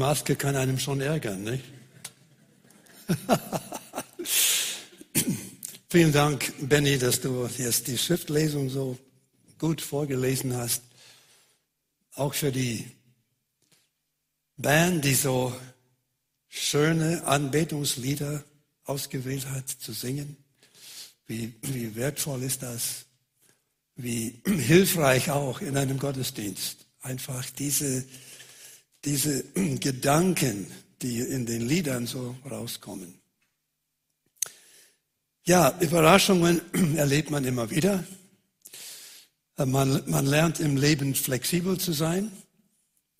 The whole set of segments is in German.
Maske kann einem schon ärgern, nicht? Vielen Dank, Benny, dass du jetzt die Schriftlesung so gut vorgelesen hast. Auch für die Band, die so schöne Anbetungslieder ausgewählt hat zu singen. Wie, wie wertvoll ist das? Wie hilfreich auch in einem Gottesdienst. Einfach diese, diese Gedanken, die in den Liedern so rauskommen. Ja, Überraschungen erlebt man immer wieder. Man, man lernt im Leben flexibel zu sein.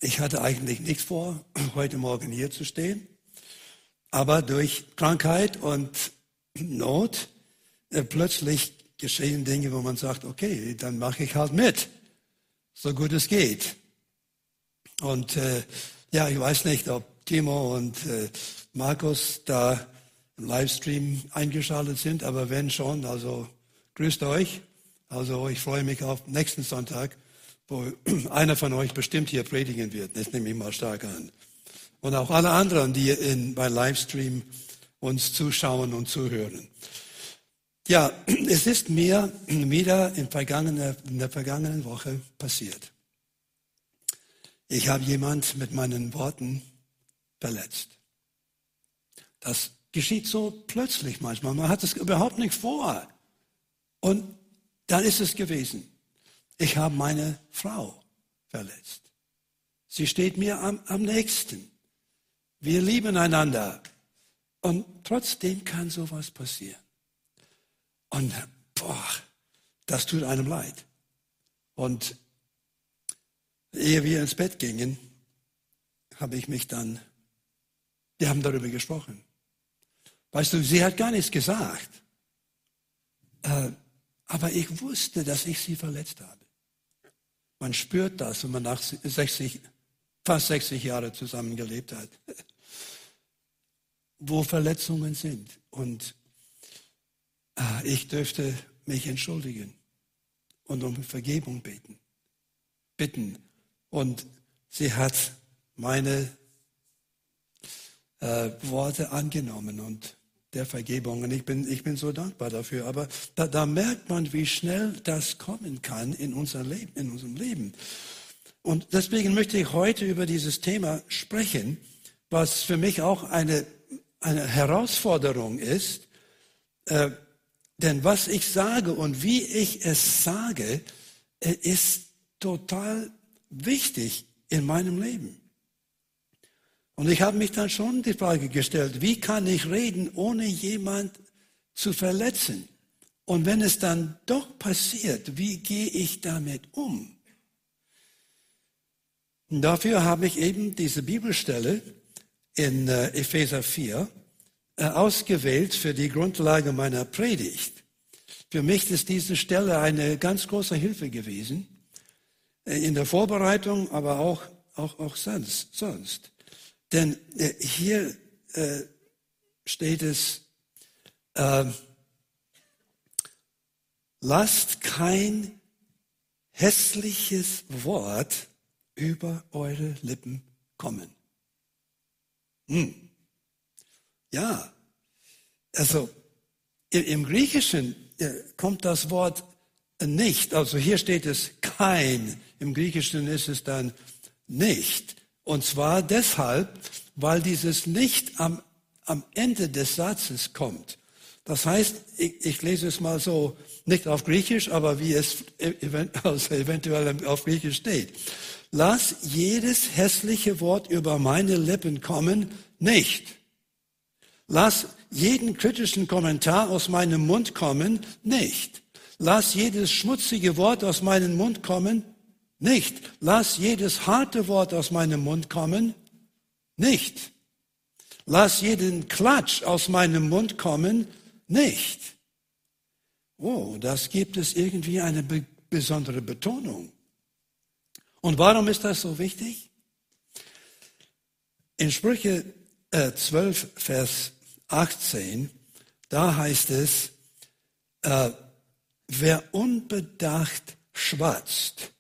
Ich hatte eigentlich nichts vor, heute Morgen hier zu stehen. Aber durch Krankheit und Not äh, plötzlich geschehen Dinge, wo man sagt, okay, dann mache ich halt mit, so gut es geht. Und äh, ja, ich weiß nicht, ob Timo und äh, Markus da im Livestream eingeschaltet sind, aber wenn schon, also grüßt euch. Also ich freue mich auf nächsten Sonntag, wo einer von euch bestimmt hier predigen wird. Das nehme ich mal stark an. Und auch alle anderen, die in, bei Livestream uns zuschauen und zuhören. Ja, es ist mir wieder in, in der vergangenen Woche passiert. Ich habe jemand mit meinen Worten verletzt. Das geschieht so plötzlich manchmal. Man hat es überhaupt nicht vor. Und dann ist es gewesen. Ich habe meine Frau verletzt. Sie steht mir am, am nächsten. Wir lieben einander. Und trotzdem kann sowas passieren. Und boah, das tut einem leid. Und ehe wir ins Bett gingen, habe ich mich dann, wir haben darüber gesprochen. Weißt du, sie hat gar nichts gesagt. Äh, aber ich wusste, dass ich sie verletzt habe. Man spürt das, wenn man nach 60, fast 60 Jahre zusammengelebt hat, wo Verletzungen sind. Und äh, ich dürfte mich entschuldigen und um Vergebung beten, bitten. Und sie hat meine äh, Worte angenommen und der Vergebung. Und ich bin, ich bin so dankbar dafür. Aber da, da merkt man, wie schnell das kommen kann in, unser Leben, in unserem Leben. Und deswegen möchte ich heute über dieses Thema sprechen, was für mich auch eine, eine Herausforderung ist. Äh, denn was ich sage und wie ich es sage, äh, ist total wichtig in meinem Leben. Und ich habe mich dann schon die Frage gestellt, wie kann ich reden, ohne jemand zu verletzen? Und wenn es dann doch passiert, wie gehe ich damit um? Und dafür habe ich eben diese Bibelstelle in äh, Epheser 4 äh, ausgewählt für die Grundlage meiner Predigt. Für mich ist diese Stelle eine ganz große Hilfe gewesen, in der Vorbereitung, aber auch, auch, auch sonst. sonst. Denn äh, hier äh, steht es, äh, lasst kein hässliches Wort über eure Lippen kommen. Hm. Ja, also im Griechischen äh, kommt das Wort nicht. Also hier steht es kein. Im Griechischen ist es dann nicht. Und zwar deshalb, weil dieses nicht am, am Ende des Satzes kommt. Das heißt, ich, ich lese es mal so, nicht auf Griechisch, aber wie es also eventuell auf Griechisch steht. Lass jedes hässliche Wort über meine Lippen kommen, nicht. Lass jeden kritischen Kommentar aus meinem Mund kommen, nicht. Lass jedes schmutzige Wort aus meinem Mund kommen, nicht. Lass jedes harte Wort aus meinem Mund kommen. Nicht. Lass jeden Klatsch aus meinem Mund kommen. Nicht. Oh, das gibt es irgendwie eine be besondere Betonung. Und warum ist das so wichtig? In Sprüche äh, 12, Vers 18, da heißt es, äh, wer unbedacht schwatzt,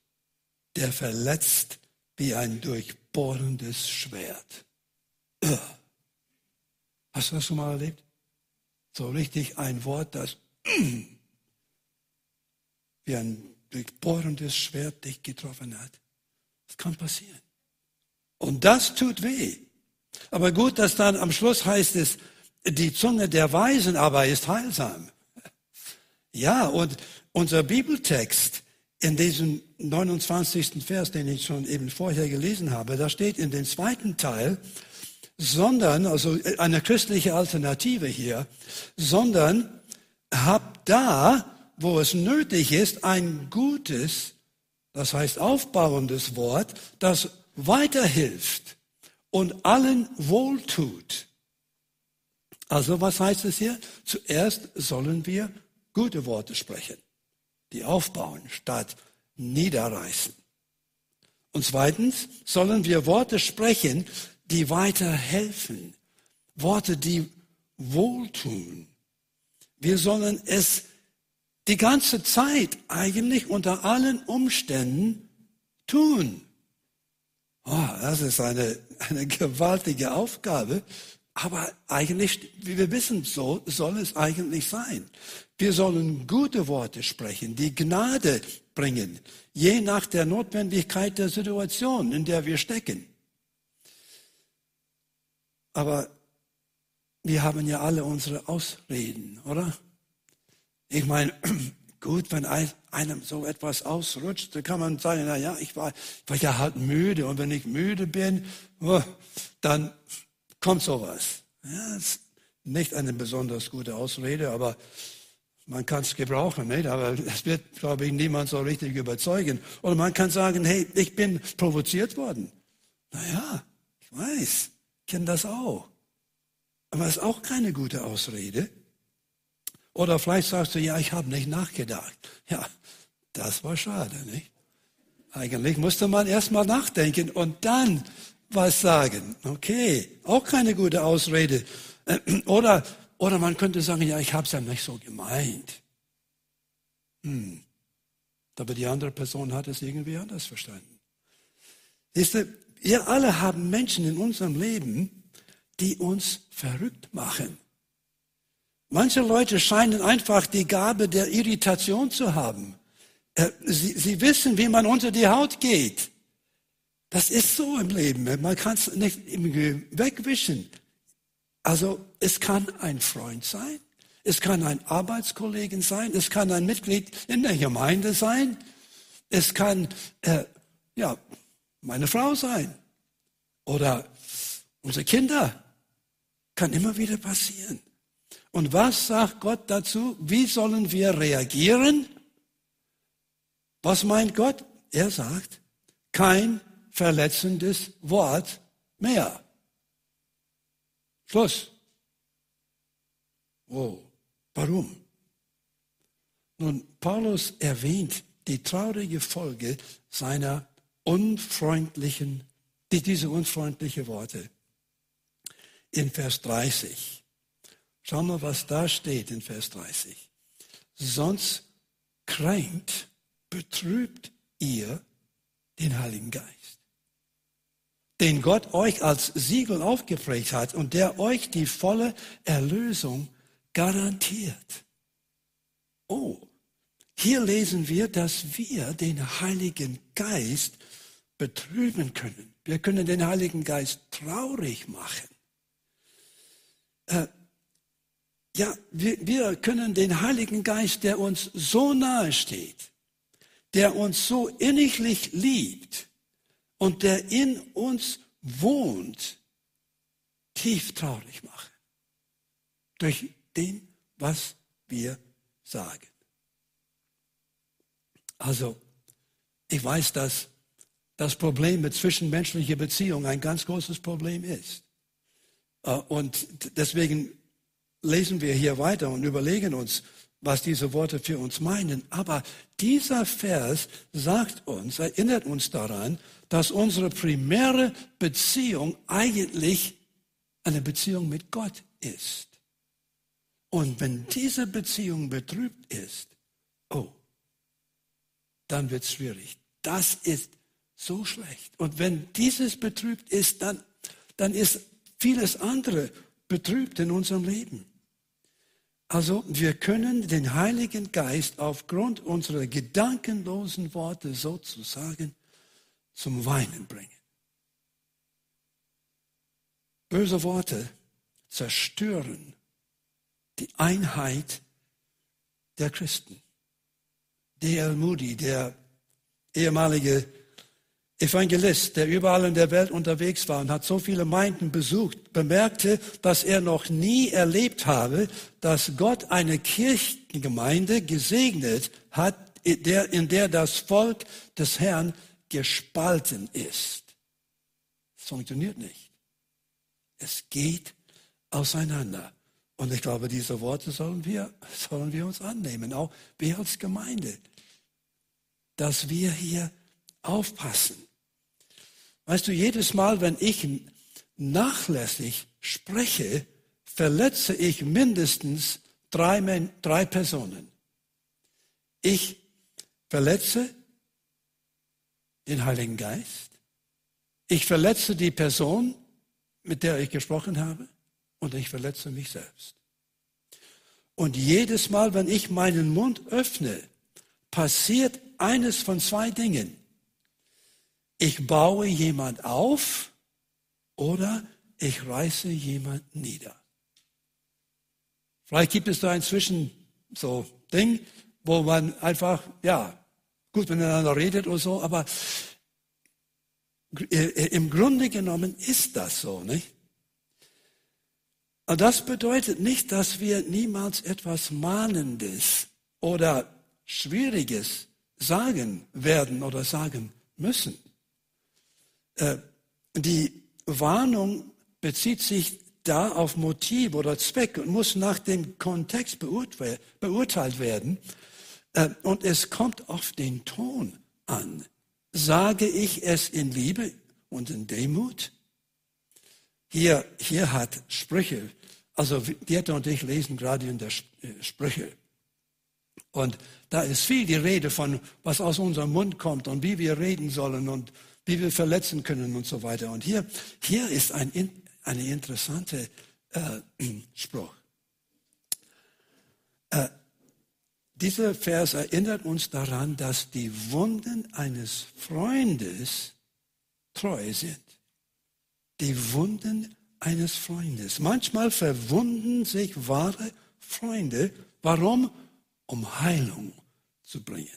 der verletzt wie ein durchbohrendes Schwert. Hast du das schon mal erlebt? So richtig ein Wort, das wie ein durchbohrendes Schwert dich getroffen hat. Das kann passieren. Und das tut weh. Aber gut, dass dann am Schluss heißt es, die Zunge der Weisen aber ist heilsam. Ja, und unser Bibeltext in diesem 29. Vers, den ich schon eben vorher gelesen habe, da steht in dem zweiten Teil, sondern, also eine christliche Alternative hier, sondern habt da, wo es nötig ist, ein gutes, das heißt aufbauendes Wort, das weiterhilft und allen wohltut. Also was heißt es hier? Zuerst sollen wir gute Worte sprechen, die aufbauen statt niederreißen. Und zweitens sollen wir Worte sprechen, die weiterhelfen, Worte, die wohltun. Wir sollen es die ganze Zeit eigentlich unter allen Umständen tun. Oh, das ist eine, eine gewaltige Aufgabe. Aber eigentlich, wie wir wissen, so soll es eigentlich sein. Wir sollen gute Worte sprechen, die Gnade bringen, je nach der Notwendigkeit der Situation, in der wir stecken. Aber wir haben ja alle unsere Ausreden, oder? Ich meine, gut, wenn einem so etwas ausrutscht, dann kann man sagen, na ja, ich war, ich war ja halt müde und wenn ich müde bin, oh, dann kommt sowas. Ja, ist nicht eine besonders gute Ausrede, aber man kann es gebrauchen, nicht? aber es wird, glaube ich, niemand so richtig überzeugen. Oder man kann sagen, hey, ich bin provoziert worden. Naja, ich weiß, kenne das auch. Aber es ist auch keine gute Ausrede. Oder vielleicht sagst du, ja, ich habe nicht nachgedacht. Ja, das war schade, nicht? Eigentlich musste man erst mal nachdenken und dann was sagen. Okay, auch keine gute Ausrede. Oder, oder man könnte sagen, ja, ich habe es ja nicht so gemeint. Hm. Aber die andere Person hat es irgendwie anders verstanden. Siehst du, wir alle haben Menschen in unserem Leben, die uns verrückt machen. Manche Leute scheinen einfach die Gabe der Irritation zu haben. Äh, sie, sie wissen, wie man unter die Haut geht. Das ist so im Leben. Man kann es nicht wegwischen. Also es kann ein Freund sein, es kann ein Arbeitskollegen sein, es kann ein Mitglied in der Gemeinde sein, es kann äh, ja meine Frau sein oder unsere Kinder. Kann immer wieder passieren. Und was sagt Gott dazu? Wie sollen wir reagieren? Was meint Gott? Er sagt, kein verletzendes Wort mehr. Schluss. Oh, warum? Nun, Paulus erwähnt die traurige Folge seiner unfreundlichen, diese unfreundlichen Worte in Vers 30. Schau mal, was da steht in Vers 30. Sonst kränkt, betrübt ihr den Heiligen Geist, den Gott euch als Siegel aufgeprägt hat und der euch die volle Erlösung garantiert. Oh, hier lesen wir, dass wir den Heiligen Geist betrüben können. Wir können den Heiligen Geist traurig machen. Äh, ja, wir, wir können den Heiligen Geist, der uns so nahe steht, der uns so inniglich liebt und der in uns wohnt, tief traurig machen. Durch dem, was wir sagen. Also, ich weiß, dass das Problem mit zwischenmenschlicher Beziehung ein ganz großes Problem ist. Äh, und deswegen lesen wir hier weiter und überlegen uns, was diese Worte für uns meinen. Aber dieser Vers sagt uns, erinnert uns daran, dass unsere primäre Beziehung eigentlich eine Beziehung mit Gott ist. Und wenn diese Beziehung betrübt ist, oh, dann wird es schwierig. Das ist so schlecht. Und wenn dieses betrübt ist, dann, dann ist vieles andere betrübt in unserem Leben. Also wir können den Heiligen Geist aufgrund unserer gedankenlosen Worte sozusagen zum Weinen bringen. Böse Worte zerstören die Einheit der Christen. D.L. Moody, der ehemalige Evangelist, der überall in der Welt unterwegs war und hat so viele Gemeinden besucht, bemerkte, dass er noch nie erlebt habe, dass Gott eine Kirchengemeinde gesegnet hat, in der das Volk des Herrn gespalten ist. Es funktioniert nicht. Es geht auseinander. Und ich glaube, diese Worte sollen wir, sollen wir uns annehmen, auch wir als Gemeinde, dass wir hier aufpassen. Weißt du, jedes Mal, wenn ich nachlässig spreche, verletze ich mindestens drei, drei Personen. Ich verletze den Heiligen Geist. Ich verletze die Person, mit der ich gesprochen habe. Und ich verletze mich selbst. Und jedes Mal, wenn ich meinen Mund öffne, passiert eines von zwei Dingen. Ich baue jemand auf oder ich reiße jemand nieder. Vielleicht gibt es da inzwischen so Ding, wo man einfach, ja, gut miteinander redet oder so, aber im Grunde genommen ist das so, nicht? Und das bedeutet nicht, dass wir niemals etwas Mahnendes oder Schwieriges sagen werden oder sagen müssen. Äh, die Warnung bezieht sich da auf Motiv oder Zweck und muss nach dem Kontext beurteilt werden. Äh, und es kommt auf den Ton an. Sage ich es in Liebe und in Demut? Hier, hier hat Sprüche, also Dieter und ich lesen gerade in der äh, Sprüche. Und da ist viel die Rede von, was aus unserem Mund kommt und wie wir reden sollen und wie wir verletzen können und so weiter. Und hier, hier ist ein, eine interessante äh, Spruch. Äh, dieser Vers erinnert uns daran, dass die Wunden eines Freundes treu sind. Die Wunden eines Freundes. Manchmal verwunden sich wahre Freunde. Warum? Um Heilung zu bringen.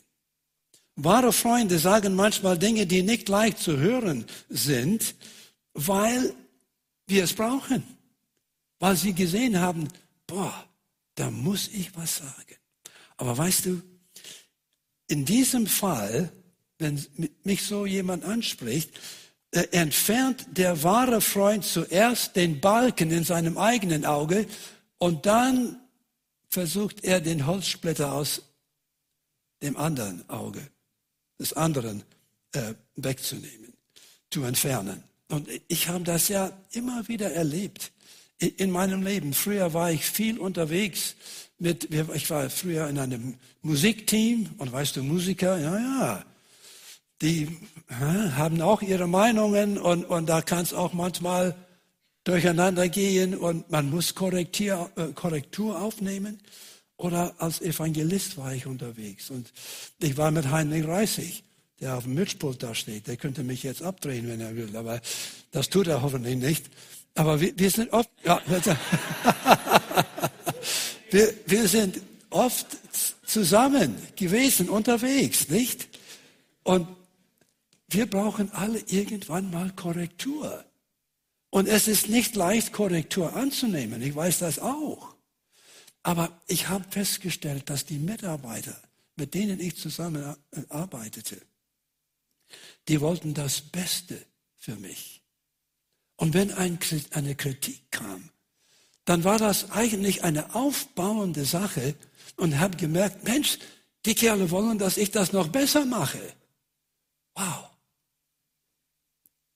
Wahre Freunde sagen manchmal Dinge, die nicht leicht zu hören sind, weil wir es brauchen. Weil sie gesehen haben, boah, da muss ich was sagen. Aber weißt du, in diesem Fall, wenn mich so jemand anspricht, äh, entfernt der wahre Freund zuerst den Balken in seinem eigenen Auge und dann versucht er den Holzsplitter aus dem anderen Auge des anderen äh, wegzunehmen, zu entfernen. Und ich habe das ja immer wieder erlebt in meinem Leben. Früher war ich viel unterwegs mit, ich war früher in einem Musikteam und weißt du, Musiker, ja, ja, die haben auch ihre Meinungen und, und da kann es auch manchmal durcheinander gehen und man muss äh, Korrektur aufnehmen. Oder als Evangelist war ich unterwegs und ich war mit Heinrich Reissig, der auf dem Mischpult da steht. Der könnte mich jetzt abdrehen, wenn er will, aber das tut er hoffentlich nicht. Aber wir, wir sind oft, ja, wir, wir sind oft zusammen gewesen, unterwegs, nicht? Und wir brauchen alle irgendwann mal Korrektur. Und es ist nicht leicht, Korrektur anzunehmen. Ich weiß das auch. Aber ich habe festgestellt, dass die Mitarbeiter, mit denen ich zusammenarbeitete, die wollten das Beste für mich. Und wenn ein, eine Kritik kam, dann war das eigentlich eine aufbauende Sache und habe gemerkt, Mensch, die Kerle wollen, dass ich das noch besser mache. Wow.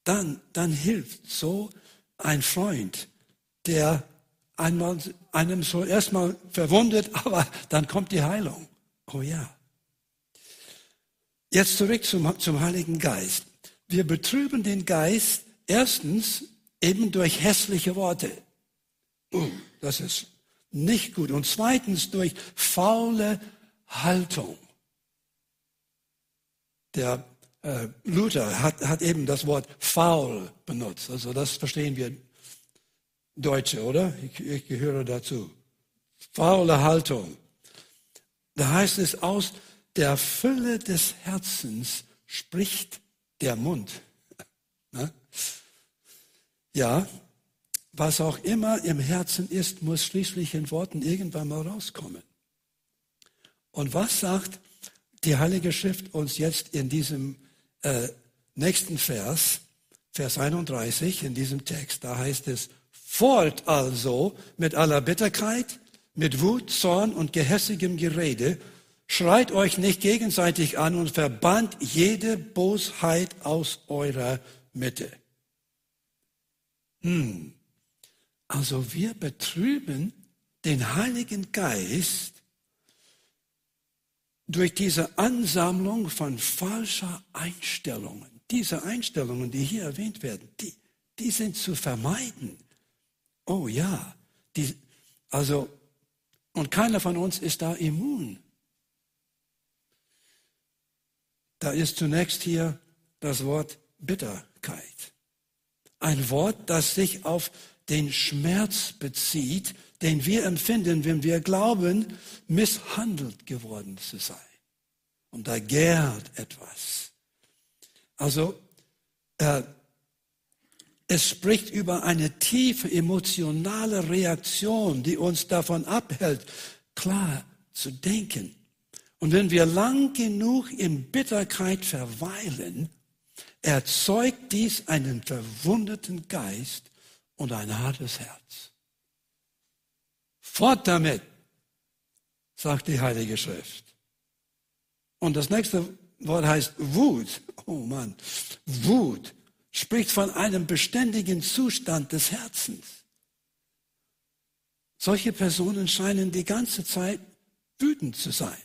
Dann, dann hilft so ein Freund, der einmal einem so erstmal verwundet, aber dann kommt die Heilung. Oh ja. Jetzt zurück zum, zum Heiligen Geist. wir betrüben den Geist erstens eben durch hässliche Worte. Uh, das ist nicht gut. Und zweitens durch faule Haltung. Der äh, Luther hat, hat eben das Wort faul benutzt. Also das verstehen wir Deutsche, oder? Ich, ich gehöre dazu. Faule Haltung. Da heißt es, aus der Fülle des Herzens spricht der Mund. Ne? Ja, was auch immer im Herzen ist, muss schließlich in Worten irgendwann mal rauskommen. Und was sagt die Heilige Schrift uns jetzt in diesem äh, nächsten Vers, Vers 31, in diesem Text? Da heißt es, Fort also mit aller Bitterkeit, mit Wut, Zorn und gehässigem Gerede, schreit euch nicht gegenseitig an und verbannt jede Bosheit aus eurer Mitte. Hm. Also wir betrüben den Heiligen Geist durch diese Ansammlung von falscher Einstellungen. Diese Einstellungen, die hier erwähnt werden, die, die sind zu vermeiden. Oh ja, die, also, und keiner von uns ist da immun. Da ist zunächst hier das Wort Bitterkeit. Ein Wort, das sich auf den Schmerz bezieht, den wir empfinden, wenn wir glauben, misshandelt geworden zu sein. Und da gärt etwas. Also, äh, es spricht über eine tiefe emotionale Reaktion, die uns davon abhält, klar zu denken. Und wenn wir lang genug in Bitterkeit verweilen, erzeugt dies einen verwundeten Geist und ein hartes Herz. Fort damit, sagt die Heilige Schrift. Und das nächste Wort heißt Wut. Oh Mann, Wut spricht von einem beständigen Zustand des Herzens. Solche Personen scheinen die ganze Zeit wütend zu sein.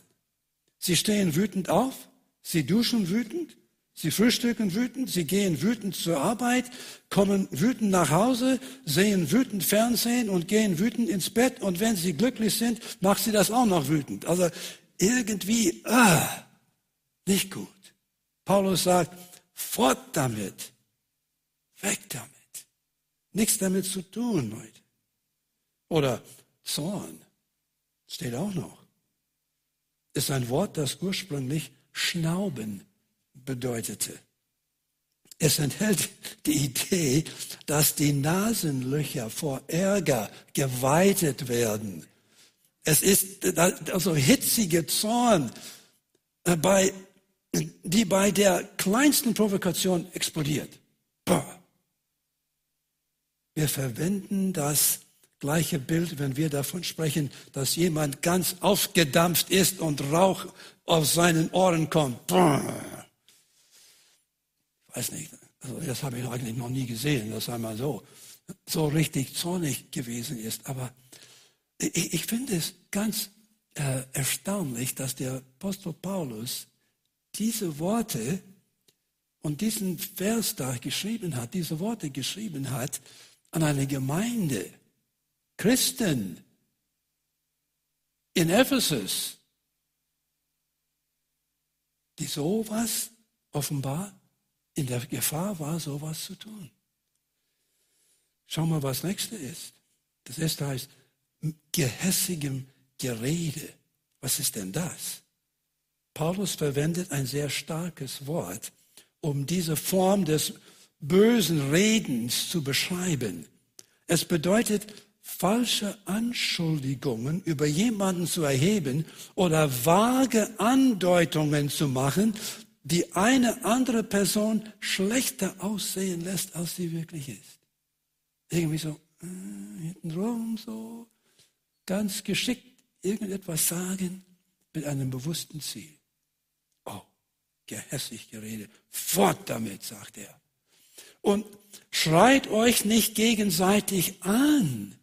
Sie stehen wütend auf, sie duschen wütend, Sie frühstücken wütend, sie gehen wütend zur Arbeit, kommen wütend nach Hause, sehen wütend Fernsehen und gehen wütend ins Bett. Und wenn sie glücklich sind, macht sie das auch noch wütend. Also irgendwie, ah, nicht gut. Paulus sagt, fort damit, weg damit. Nichts damit zu tun, Leute. Oder Zorn, steht auch noch. Ist ein Wort, das ursprünglich Schnauben bedeutete. Es enthält die Idee, dass die Nasenlöcher vor Ärger geweitet werden. Es ist also hitzige Zorn, äh, bei, die bei der kleinsten Provokation explodiert. Wir verwenden das gleiche Bild, wenn wir davon sprechen, dass jemand ganz aufgedampft ist und Rauch auf seinen Ohren kommt weiß nicht, also das habe ich eigentlich noch nie gesehen, dass einmal so, so richtig zornig gewesen ist. Aber ich, ich finde es ganz äh, erstaunlich, dass der Apostel Paulus diese Worte und diesen Vers da geschrieben hat, diese Worte geschrieben hat an eine Gemeinde, Christen in Ephesus, die sowas offenbar in der Gefahr war, sowas zu tun. Schau mal, was nächste ist. Das erste heißt gehässigem Gerede. Was ist denn das? Paulus verwendet ein sehr starkes Wort, um diese Form des bösen Redens zu beschreiben. Es bedeutet, falsche Anschuldigungen über jemanden zu erheben oder vage Andeutungen zu machen, die eine andere Person schlechter aussehen lässt, als sie wirklich ist. Irgendwie so, äh, hintenrum so, ganz geschickt irgendetwas sagen mit einem bewussten Ziel. Oh, gehässig Gerede. Fort damit, sagt er. Und schreit euch nicht gegenseitig an.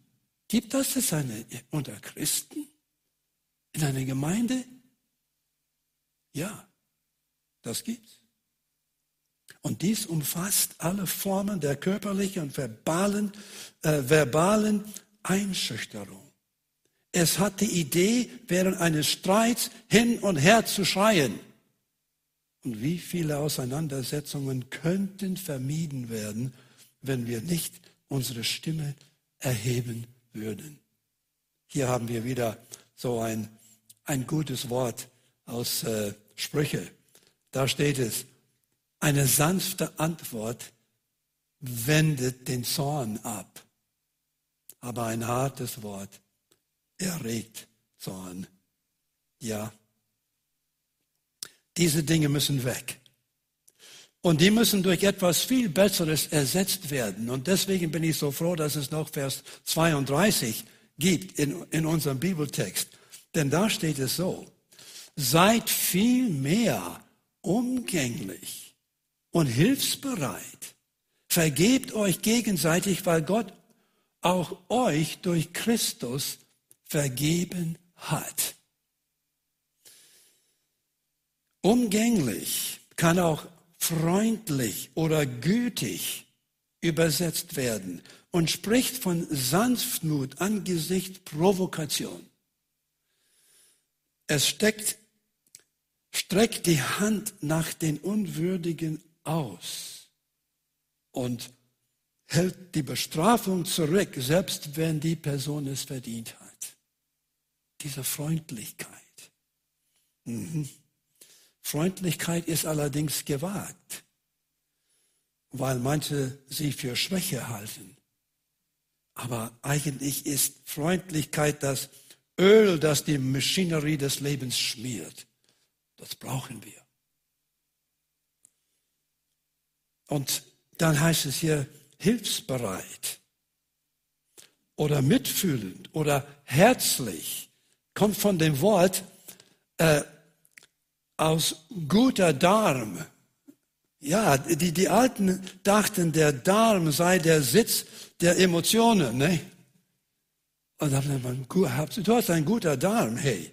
Gibt das es eine, unter Christen? In einer Gemeinde? Ja. Das gibt's. Und dies umfasst alle Formen der körperlichen und verbalen, äh, verbalen Einschüchterung. Es hat die Idee, während eines Streits hin und her zu schreien. Und wie viele Auseinandersetzungen könnten vermieden werden, wenn wir nicht unsere Stimme erheben würden. Hier haben wir wieder so ein, ein gutes Wort aus äh, Sprüche. Da steht es, eine sanfte Antwort wendet den Zorn ab, aber ein hartes Wort erregt Zorn. Ja, diese Dinge müssen weg. Und die müssen durch etwas viel Besseres ersetzt werden. Und deswegen bin ich so froh, dass es noch Vers 32 gibt in, in unserem Bibeltext. Denn da steht es so, seid viel mehr umgänglich und hilfsbereit. Vergebt euch gegenseitig, weil Gott auch euch durch Christus vergeben hat. Umgänglich kann auch freundlich oder gütig übersetzt werden und spricht von Sanftmut angesichts Provokation. Es steckt, streckt die Hand nach den Unwürdigen aus und hält die Bestrafung zurück, selbst wenn die Person es verdient hat. Diese Freundlichkeit. Mhm. Freundlichkeit ist allerdings gewagt, weil manche sie für Schwäche halten. Aber eigentlich ist Freundlichkeit das Öl, das die Maschinerie des Lebens schmiert. Das brauchen wir. Und dann heißt es hier hilfsbereit oder mitfühlend oder herzlich. Kommt von dem Wort äh, aus guter Darm. Ja, die, die Alten dachten, der Darm sei der Sitz der Emotionen. Ne? Und dann man, du hast ein guter Darm, hey.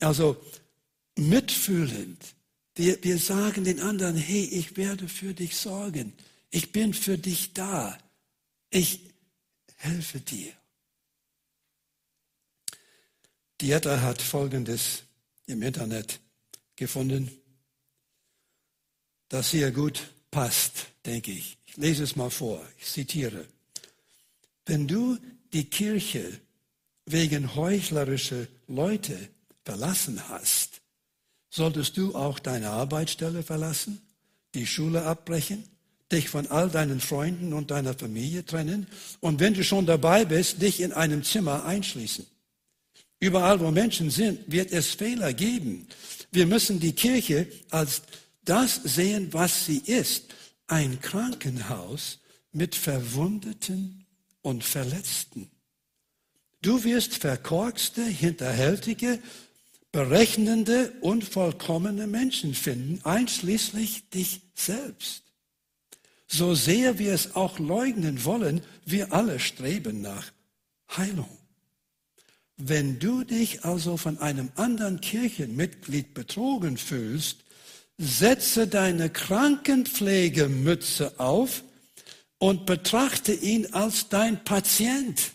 Also mitfühlend. Wir, wir sagen den anderen, hey, ich werde für dich sorgen. Ich bin für dich da. Ich helfe dir. Dieter hat Folgendes im Internet gefunden, das hier gut passt, denke ich. Ich lese es mal vor. Ich zitiere. Wenn du die Kirche wegen heuchlerischer Leute verlassen hast, solltest du auch deine Arbeitsstelle verlassen, die Schule abbrechen, dich von all deinen Freunden und deiner Familie trennen und wenn du schon dabei bist, dich in einem Zimmer einschließen. Überall, wo Menschen sind, wird es Fehler geben. Wir müssen die Kirche als das sehen, was sie ist. Ein Krankenhaus mit Verwundeten und Verletzten. Du wirst verkorkste, hinterhältige, berechnende, unvollkommene Menschen finden, einschließlich dich selbst. So sehr wir es auch leugnen wollen, wir alle streben nach Heilung. Wenn du dich also von einem anderen Kirchenmitglied betrogen fühlst, setze deine Krankenpflegemütze auf und betrachte ihn als dein Patient.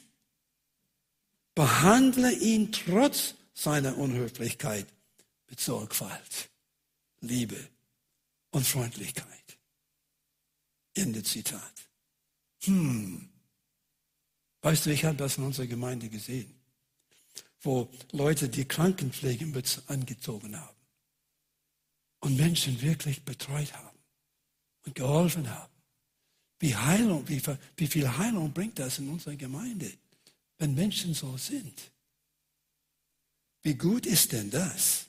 Behandle ihn trotz seiner Unhöflichkeit mit Sorgfalt, Liebe und Freundlichkeit. Ende Zitat. Hm. Weißt du, ich habe das in unserer Gemeinde gesehen wo Leute die Krankenpflegemütze angezogen haben und Menschen wirklich betreut haben und geholfen haben. Wie, Heilung, wie, wie viel Heilung bringt das in unserer Gemeinde, wenn Menschen so sind? Wie gut ist denn das?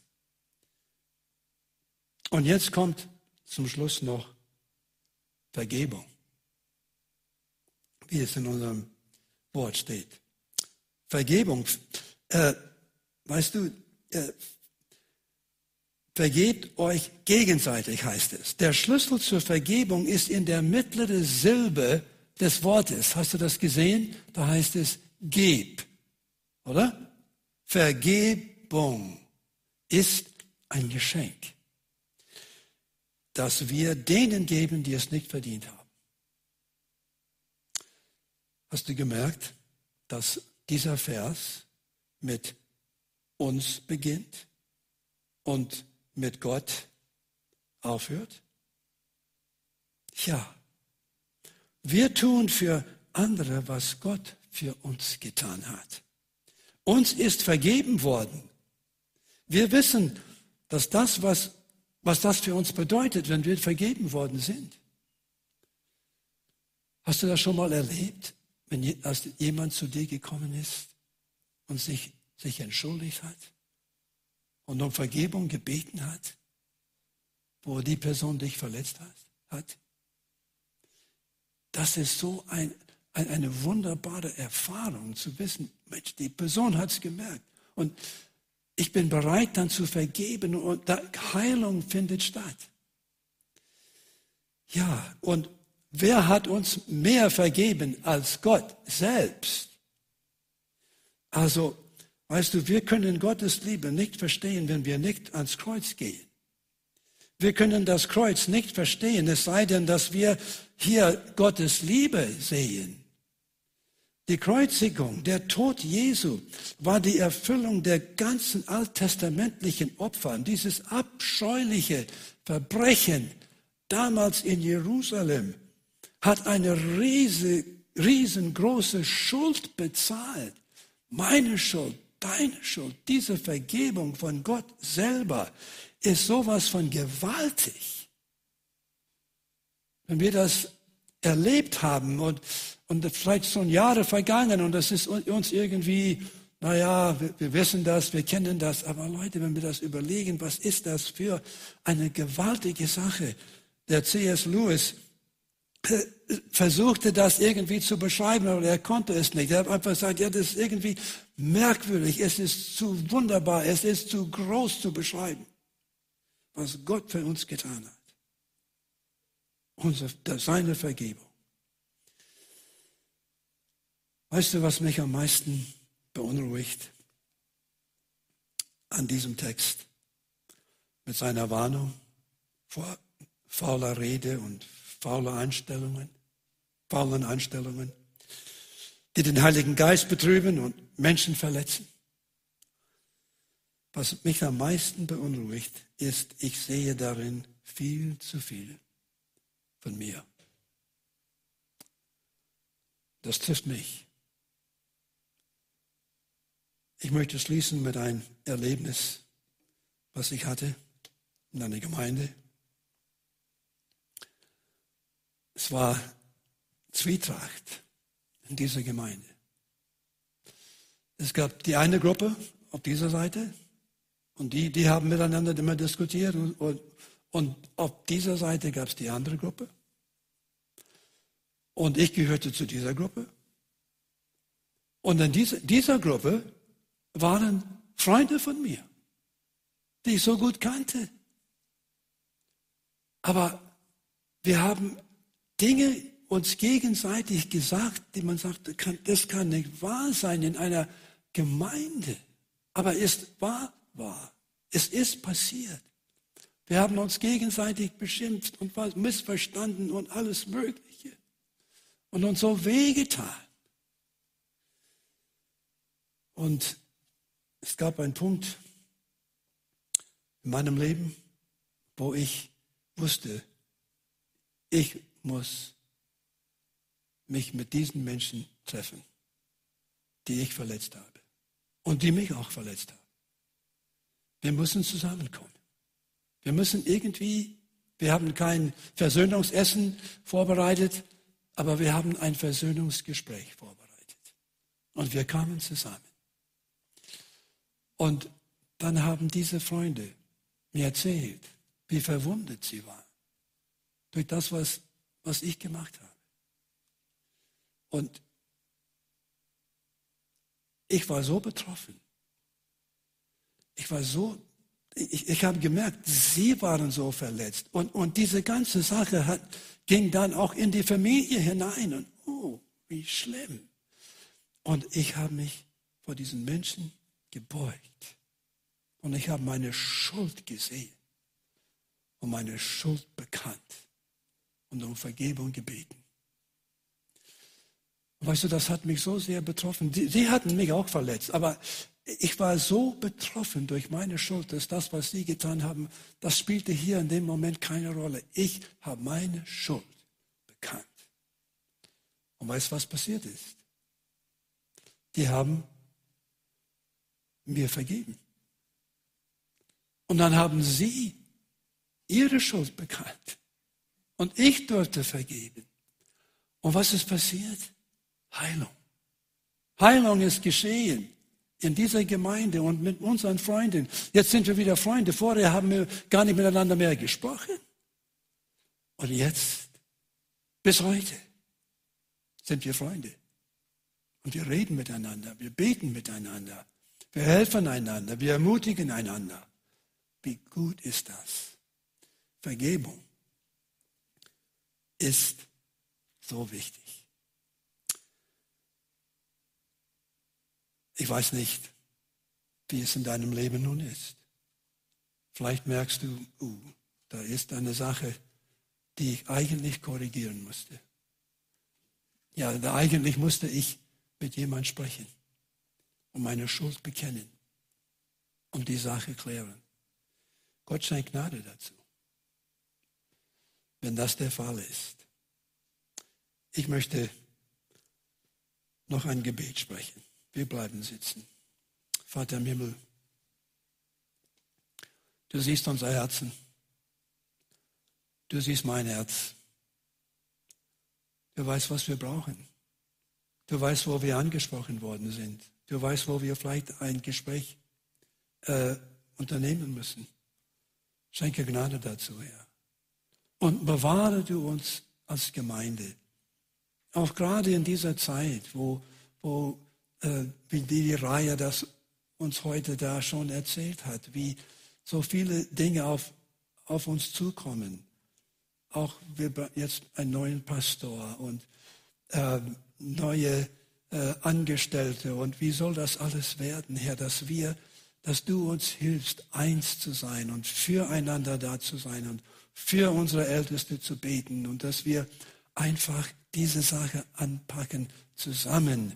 Und jetzt kommt zum Schluss noch Vergebung, wie es in unserem Wort steht. Vergebung äh, weißt du, äh, vergebt euch gegenseitig, heißt es. Der Schlüssel zur Vergebung ist in der mittleren Silbe des Wortes. Hast du das gesehen? Da heißt es geb, oder? Vergebung ist ein Geschenk. dass wir denen geben, die es nicht verdient haben. Hast du gemerkt, dass dieser Vers mit uns beginnt und mit Gott aufhört? Ja, wir tun für andere, was Gott für uns getan hat. Uns ist vergeben worden. Wir wissen, dass das, was, was das für uns bedeutet, wenn wir vergeben worden sind. Hast du das schon mal erlebt, wenn jemand zu dir gekommen ist und sich, sich entschuldigt hat und um Vergebung gebeten hat, wo die Person dich verletzt hat? Das ist so ein, ein, eine wunderbare Erfahrung zu wissen, Mensch, die Person hat es gemerkt. Und ich bin bereit, dann zu vergeben und Heilung findet statt. Ja, und wer hat uns mehr vergeben als Gott selbst? Also, weißt du, wir können Gottes Liebe nicht verstehen, wenn wir nicht ans Kreuz gehen. Wir können das Kreuz nicht verstehen, es sei denn, dass wir hier Gottes Liebe sehen. Die Kreuzigung, der Tod Jesu war die Erfüllung der ganzen alttestamentlichen Opfer. Dieses abscheuliche Verbrechen damals in Jerusalem hat eine riese, riesengroße Schuld bezahlt. Meine Schuld, deine Schuld, diese Vergebung von Gott selber ist sowas von gewaltig. Wenn wir das erlebt haben und, und vielleicht schon Jahre vergangen und das ist uns irgendwie, naja, wir, wir wissen das, wir kennen das, aber Leute, wenn wir das überlegen, was ist das für eine gewaltige Sache? Der C.S. Lewis versuchte das irgendwie zu beschreiben, aber er konnte es nicht. Er hat einfach gesagt, ja, das ist irgendwie merkwürdig, es ist zu wunderbar, es ist zu groß zu beschreiben was Gott für uns getan hat. Unsere, seine Vergebung. Weißt du, was mich am meisten beunruhigt an diesem Text? Mit seiner Warnung vor fauler Rede und fauler Einstellungen, faulen Einstellungen, die den Heiligen Geist betrüben und Menschen verletzen. Was mich am meisten beunruhigt, ist, ich sehe darin viel zu viel von mir. Das trifft mich. Ich möchte schließen mit einem Erlebnis, was ich hatte in einer Gemeinde. Es war Zwietracht in dieser Gemeinde. Es gab die eine Gruppe auf dieser Seite und die, die haben miteinander immer diskutiert. Und, und, und auf dieser Seite gab es die andere Gruppe. Und ich gehörte zu dieser Gruppe. Und in dieser, dieser Gruppe waren Freunde von mir, die ich so gut kannte. Aber wir haben Dinge uns gegenseitig gesagt, die man sagt, das kann nicht wahr sein in einer Gemeinde. Aber ist wahr war. Es ist passiert. Wir haben uns gegenseitig beschimpft und missverstanden und alles Mögliche und uns so wehgetan. Und es gab einen Punkt in meinem Leben, wo ich wusste, ich muss mich mit diesen Menschen treffen, die ich verletzt habe und die mich auch verletzt haben. Wir müssen zusammenkommen. Wir müssen irgendwie, wir haben kein Versöhnungsessen vorbereitet, aber wir haben ein Versöhnungsgespräch vorbereitet. Und wir kamen zusammen. Und dann haben diese Freunde mir erzählt, wie verwundet sie waren durch das, was, was ich gemacht habe. Und ich war so betroffen. Ich war so, ich, ich habe gemerkt, sie waren so verletzt. Und, und diese ganze Sache hat, ging dann auch in die Familie hinein. Und oh, wie schlimm. Und ich habe mich vor diesen Menschen gebeugt. Und ich habe meine Schuld gesehen. und meine Schuld bekannt und um Vergebung gebeten. Weißt du, das hat mich so sehr betroffen. Sie hatten mich auch verletzt, aber ich war so betroffen durch meine Schuld, dass das, was sie getan haben, das spielte hier in dem Moment keine Rolle. Ich habe meine Schuld bekannt. Und weißt du, was passiert ist? Die haben mir vergeben. Und dann haben sie ihre Schuld bekannt. Und ich durfte vergeben. Und was ist passiert? Heilung. Heilung ist geschehen in dieser Gemeinde und mit unseren Freunden. Jetzt sind wir wieder Freunde. Vorher haben wir gar nicht miteinander mehr gesprochen. Und jetzt, bis heute, sind wir Freunde. Und wir reden miteinander, wir beten miteinander, wir helfen einander, wir ermutigen einander. Wie gut ist das? Vergebung ist so wichtig. Ich weiß nicht, wie es in deinem Leben nun ist. Vielleicht merkst du, uh, da ist eine Sache, die ich eigentlich korrigieren musste. Ja, da eigentlich musste ich mit jemand sprechen und meine Schuld bekennen und die Sache klären. Gott schenkt Gnade dazu, wenn das der Fall ist. Ich möchte noch ein Gebet sprechen. Wir bleiben sitzen. Vater im Himmel, du siehst unser Herzen. Du siehst mein Herz. Du weißt, was wir brauchen. Du weißt, wo wir angesprochen worden sind. Du weißt, wo wir vielleicht ein Gespräch äh, unternehmen müssen. Schenke Gnade dazu, Herr. Und bewahre du uns als Gemeinde. Auch gerade in dieser Zeit, wo, wo äh, wie die Reihe das uns heute da schon erzählt hat, wie so viele Dinge auf, auf uns zukommen. Auch wir jetzt einen neuen Pastor und äh, neue äh, Angestellte und wie soll das alles werden, Herr, dass wir, dass du uns hilfst, eins zu sein und füreinander da zu sein und für unsere Älteste zu beten und dass wir einfach diese Sache anpacken zusammen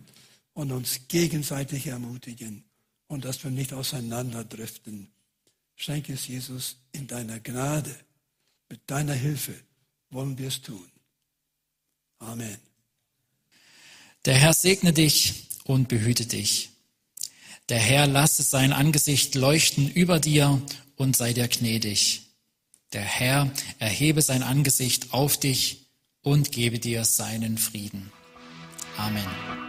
und uns gegenseitig ermutigen und dass wir nicht auseinanderdriften. Schenke es Jesus in deiner Gnade. Mit deiner Hilfe wollen wir es tun. Amen. Der Herr segne dich und behüte dich. Der Herr lasse sein Angesicht leuchten über dir und sei dir gnädig. Der Herr erhebe sein Angesicht auf dich und gebe dir seinen Frieden. Amen.